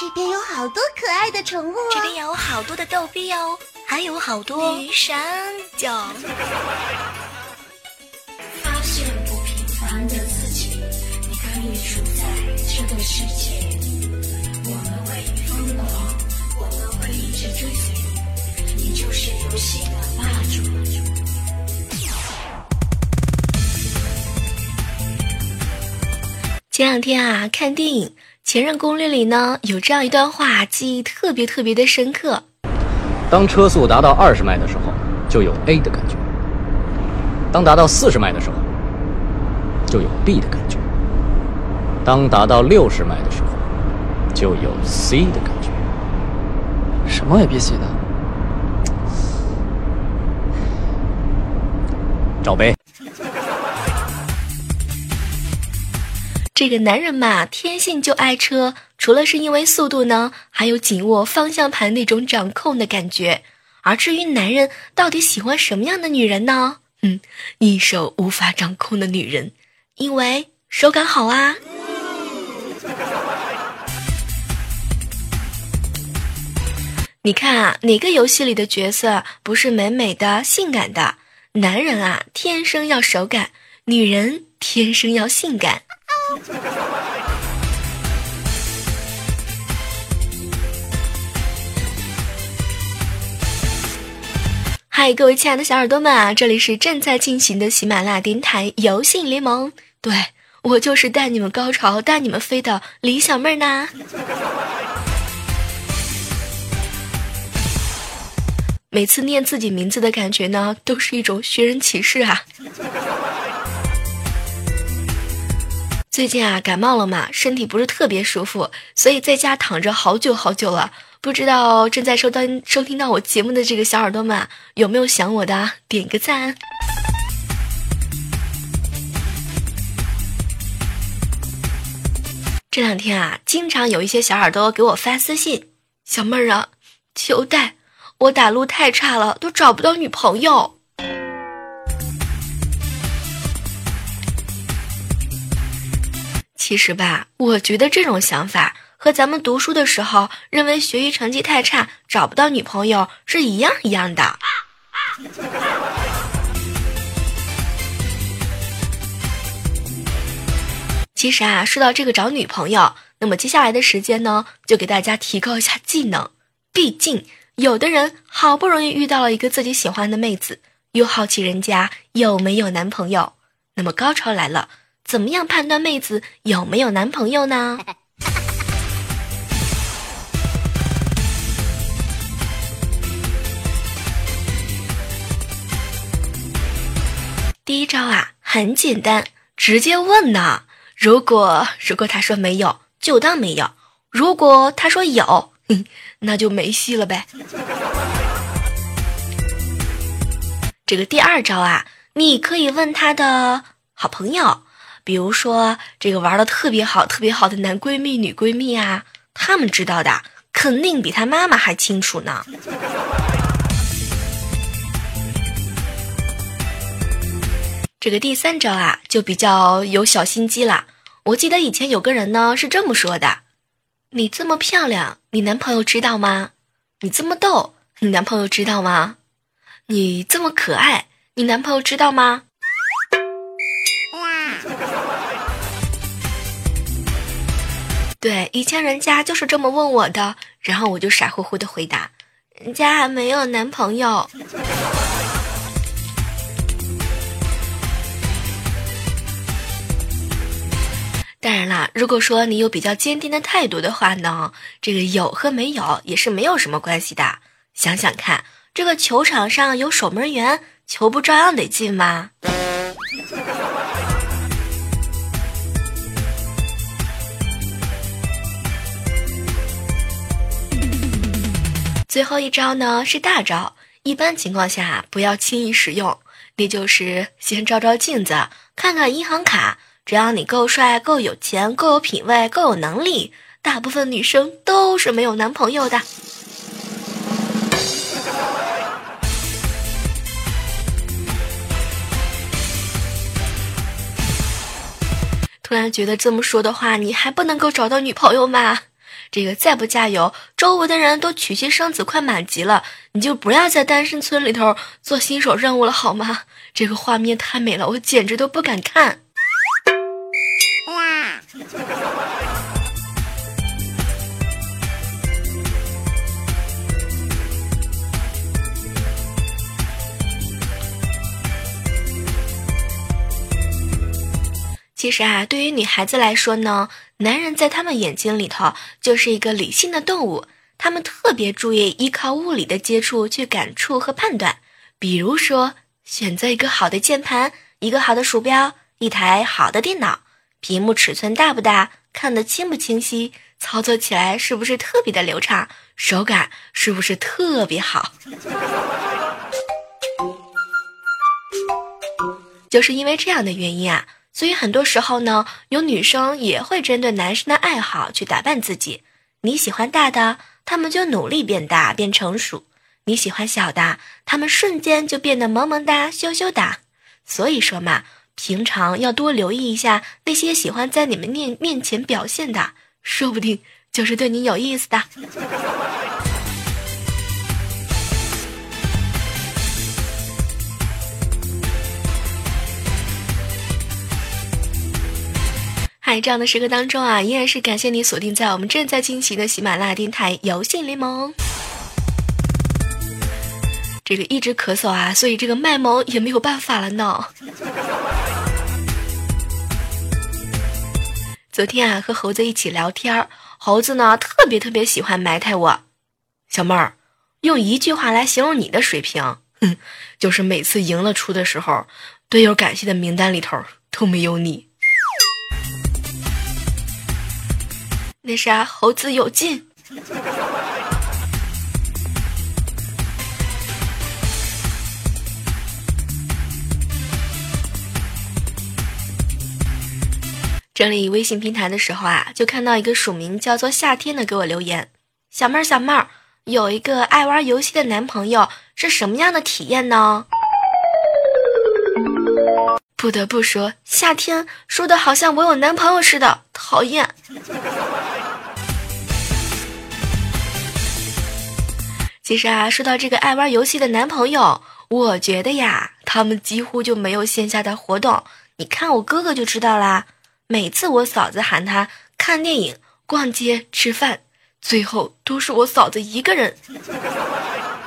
这边有好多可爱的宠物，这边有好多的逗比哦，还有好多鱼山椒。发现不平凡的自己，你可以主宰这个世界。我们会疯狂，我们会一直追随你，你就是游戏的霸主。前两天啊，看电影《前任攻略》里呢，有这样一段话，记忆特别特别的深刻。当车速达到二十迈的时候，就有 A 的感觉；当达到四十迈的时候，就有 B 的感觉；当达到六十迈的时候，就有 C 的感觉。什么 A B C 的？罩杯。这个男人嘛，天性就爱车，除了是因为速度呢，还有紧握方向盘那种掌控的感觉。而至于男人到底喜欢什么样的女人呢？嗯，一手无法掌控的女人，因为手感好啊。你看啊，哪个游戏里的角色不是美美的、性感的？男人啊，天生要手感；女人天生要性感。嗨，各位亲爱的小耳朵们啊，这里是正在进行的喜马拉雅电台游戏联盟，对我就是带你们高潮、带你们飞的李小妹儿呢。每次念自己名字的感觉呢，都是一种寻人启事啊。最近啊，感冒了嘛，身体不是特别舒服，所以在家躺着好久好久了。不知道正在收听收听到我节目的这个小耳朵们有没有想我的？点个赞。这两天啊，经常有一些小耳朵给我发私信：“小妹儿啊，求带，我打路太差了，都找不到女朋友。”其实吧，我觉得这种想法和咱们读书的时候认为学习成绩太差找不到女朋友是一样一样的。其实啊，说到这个找女朋友，那么接下来的时间呢，就给大家提高一下技能。毕竟有的人好不容易遇到了一个自己喜欢的妹子，又好奇人家有没有男朋友，那么高潮来了。怎么样判断妹子有没有男朋友呢？第一招啊，很简单，直接问呢。如果如果他说没有，就当没有；如果他说有，那就没戏了呗。这个第二招啊，你可以问他的好朋友。比如说，这个玩的特别好、特别好的男闺蜜、女闺蜜啊，他们知道的肯定比他妈妈还清楚呢。这个第三招啊，就比较有小心机了。我记得以前有个人呢是这么说的：“你这么漂亮，你男朋友知道吗？你这么逗，你男朋友知道吗？你这么可爱，你男朋友知道吗？”对，以前人家就是这么问我的，然后我就傻乎乎的回答：“人家没有男朋友。”当然啦，如果说你有比较坚定的态度的话呢，这个有和没有也是没有什么关系的。想想看，这个球场上有守门员，球不照样得进吗？最后一招呢是大招，一般情况下不要轻易使用。那就是先照照镜子，看看银行卡，只要你够帅、够有钱、够有品味、够有能力，大部分女生都是没有男朋友的。突然觉得这么说的话，你还不能够找到女朋友吗？这个再不加油，周围的人都娶妻生子快满级了，你就不要在单身村里头做新手任务了好吗？这个画面太美了，我简直都不敢看。哇其实啊，对于女孩子来说呢，男人在他们眼睛里头就是一个理性的动物，他们特别注意依靠物理的接触去感触和判断。比如说，选择一个好的键盘、一个好的鼠标、一台好的电脑，屏幕尺寸大不大，看得清不清晰，操作起来是不是特别的流畅，手感是不是特别好。就是因为这样的原因啊。所以很多时候呢，有女生也会针对男生的爱好去打扮自己。你喜欢大的，他们就努力变大变成熟；你喜欢小的，他们瞬间就变得萌萌哒羞羞哒。所以说嘛，平常要多留意一下那些喜欢在你们面面前表现的，说不定就是对你有意思的。在这样的时刻当中啊，依然是感谢你锁定在我们正在进行的喜马拉雅电台游戏联盟。这个一直咳嗽啊，所以这个卖萌也没有办法了呢。昨天啊，和猴子一起聊天猴子呢特别特别喜欢埋汰我。小妹儿，用一句话来形容你的水平，哼，就是每次赢了出的时候，队友感谢的名单里头都没有你。那啥，猴子有劲。整理微信平台的时候啊，就看到一个署名叫做夏天的给我留言：“小妹儿，小妹儿，有一个爱玩游戏的男朋友是什么样的体验呢？”不得不说，夏天说的好像我有男朋友似的，讨厌。其实啊，说到这个爱玩游戏的男朋友，我觉得呀，他们几乎就没有线下的活动。你看我哥哥就知道啦，每次我嫂子喊他看电影、逛街、吃饭，最后都是我嫂子一个人。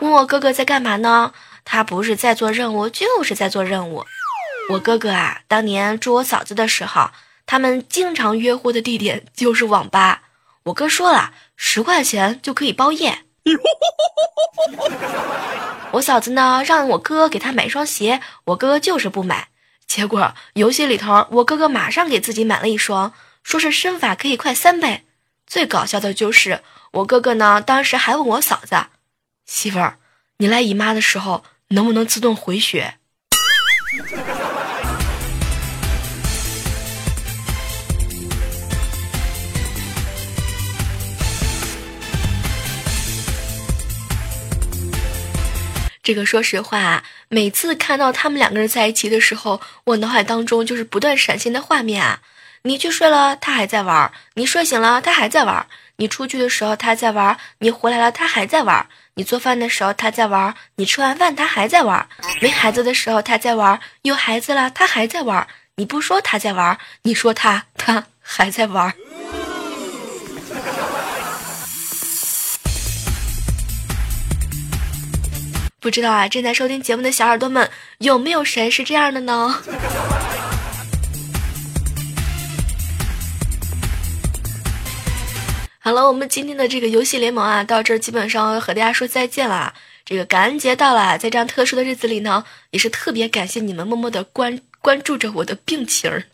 问我哥哥在干嘛呢？他不是在做任务，就是在做任务。我哥哥啊，当年住我嫂子的时候，他们经常约会的地点就是网吧。我哥说了，十块钱就可以包夜。我嫂子呢，让我哥给她买一双鞋，我哥就是不买。结果游戏里头，我哥哥马上给自己买了一双，说是身法可以快三倍。最搞笑的就是我哥哥呢，当时还问我嫂子：“媳妇儿，你来姨妈的时候能不能自动回血？”这个说实话啊，每次看到他们两个人在一起的时候，我脑海当中就是不断闪现的画面啊！你去睡了，他还在玩；你睡醒了，他还在玩；你出去的时候他在玩；你回来了，他还在玩；你做饭的时候他在玩；你吃完饭他还在玩；没孩子的时候他在玩；有孩子了他还在玩。你不说他在玩，你说他，他还在玩。不知道啊，正在收听节目的小耳朵们，有没有谁是这样的呢？好了，我们今天的这个游戏联盟啊，到这儿基本上和大家说再见了。这个感恩节到了，在这样特殊的日子里呢，也是特别感谢你们默默的关关注着我的病情。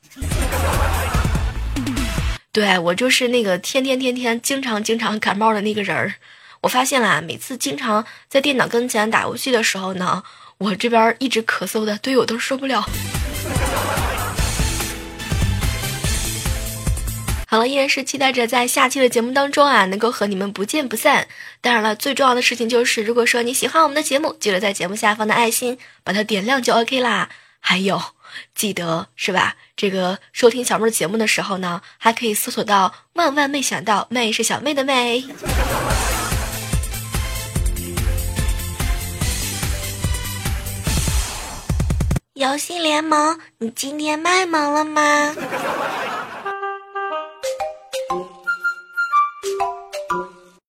对我就是那个天天天天经常经常感冒的那个人儿。我发现啦，每次经常在电脑跟前打游戏的时候呢，我这边一直咳嗽的队友都受不了。好了，依然是期待着在下期的节目当中啊，能够和你们不见不散。当然了，最重要的事情就是，如果说你喜欢我们的节目，记得在节目下方的爱心把它点亮就 ok 啦。还有记得是吧，这个收听小妹儿节目的时候呢，还可以搜索到万万没想到妹是小妹的妹。游戏联盟你今天卖萌了吗？